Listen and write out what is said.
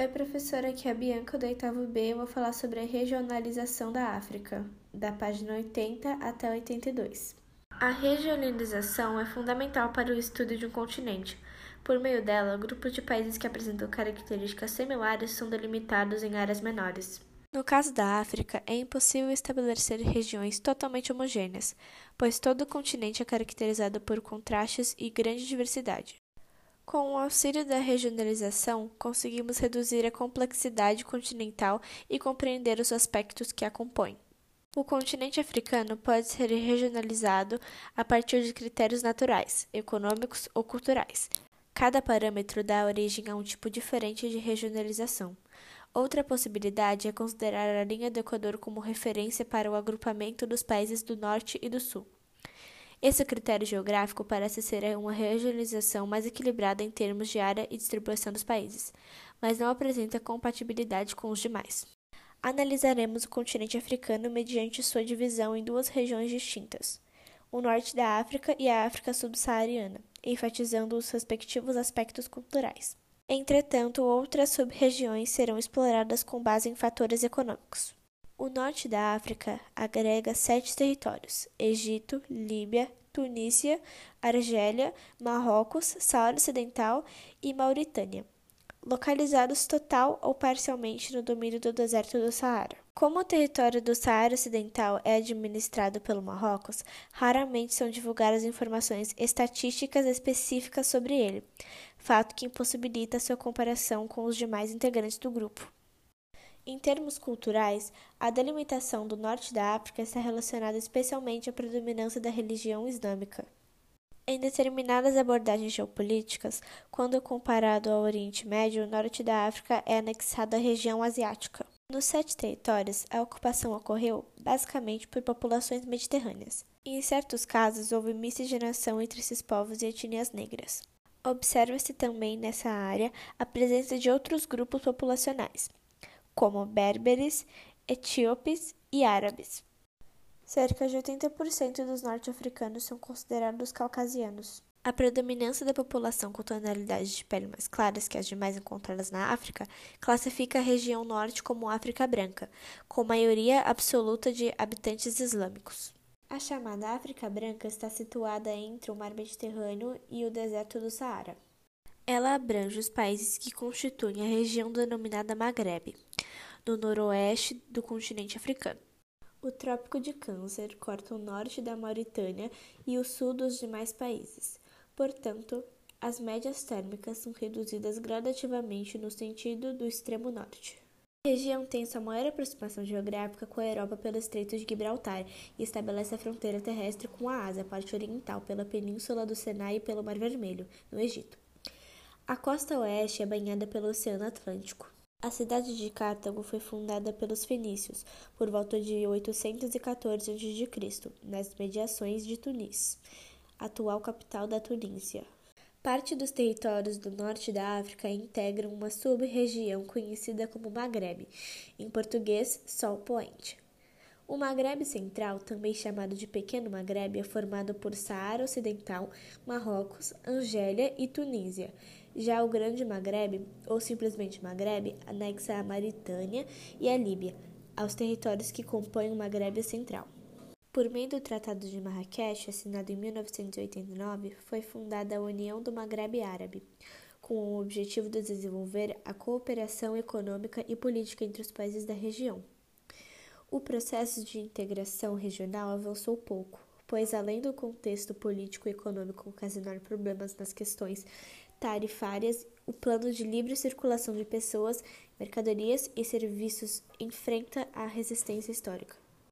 Oi, professora, aqui é a Bianca do oitavo B. Eu vou falar sobre a regionalização da África, da página 80 até 82. A regionalização é fundamental para o estudo de um continente. Por meio dela, grupos de países que apresentam características similares são delimitados em áreas menores. No caso da África, é impossível estabelecer regiões totalmente homogêneas, pois todo o continente é caracterizado por contrastes e grande diversidade. Com o auxílio da regionalização, conseguimos reduzir a complexidade continental e compreender os aspectos que a compõem. O continente africano pode ser regionalizado a partir de critérios naturais, econômicos ou culturais. Cada parâmetro dá origem a um tipo diferente de regionalização. Outra possibilidade é considerar a linha do Equador como referência para o agrupamento dos países do Norte e do Sul. Esse critério geográfico parece ser uma regionalização mais equilibrada em termos de área e distribuição dos países, mas não apresenta compatibilidade com os demais. Analisaremos o continente africano mediante sua divisão em duas regiões distintas, o norte da África e a África subsaariana, enfatizando os respectivos aspectos culturais. Entretanto, outras sub-regiões serão exploradas com base em fatores econômicos. O norte da África agrega sete territórios: Egito, Líbia, Tunísia, Argélia, Marrocos, Saara Ocidental e Mauritânia, localizados total ou parcialmente no domínio do deserto do Saara. Como o território do Saara Ocidental é administrado pelo Marrocos, raramente são divulgadas informações estatísticas específicas sobre ele, fato que impossibilita sua comparação com os demais integrantes do grupo. Em termos culturais, a delimitação do norte da África está relacionada especialmente à predominância da religião islâmica. Em determinadas abordagens geopolíticas, quando comparado ao Oriente Médio, o norte da África é anexado à região asiática. Nos sete territórios, a ocupação ocorreu basicamente por populações mediterrâneas. E, em certos casos, houve miscigenação entre esses povos e etnias negras. Observa-se também nessa área a presença de outros grupos populacionais, como berberes, etíopes e árabes. Cerca de 80% dos norte-africanos são considerados caucasianos. A predominância da população com tonalidades de pele mais claras que as demais encontradas na África classifica a região norte como África branca, com maioria absoluta de habitantes islâmicos. A chamada África Branca está situada entre o Mar Mediterrâneo e o deserto do Saara. Ela abrange os países que constituem a região denominada Maghreb, no noroeste do continente africano. O Trópico de Câncer corta o norte da Mauritânia e o sul dos demais países. Portanto, as médias térmicas são reduzidas gradativamente no sentido do extremo norte. A região tem sua maior aproximação geográfica com a Europa pelo Estreito de Gibraltar e estabelece a fronteira terrestre com a Ásia, parte oriental, pela Península do Sinai e pelo Mar Vermelho, no Egito. A costa oeste é banhada pelo Oceano Atlântico. A cidade de Cartago foi fundada pelos fenícios por volta de 814 a.C., nas mediações de Tunis, atual capital da Tunísia. Parte dos territórios do norte da África integram uma sub-região conhecida como Maghreb, em português, Sol Poente. O Maghreb Central, também chamado de Pequeno Maghreb, é formado por Saara Ocidental, Marrocos, Argélia e Tunísia. Já o Grande Maghreb, ou simplesmente Maghreb, anexa a Mauritânia e a Líbia, aos territórios que compõem o Maghreb Central. Por meio do Tratado de Marrakech, assinado em 1989, foi fundada a União do Maghreb Árabe, com o objetivo de desenvolver a cooperação econômica e política entre os países da região. O processo de integração regional avançou pouco, pois, além do contexto político e econômico ocasionar problemas nas questões tarifárias, o plano de livre circulação de pessoas, mercadorias e serviços enfrenta a resistência histórica.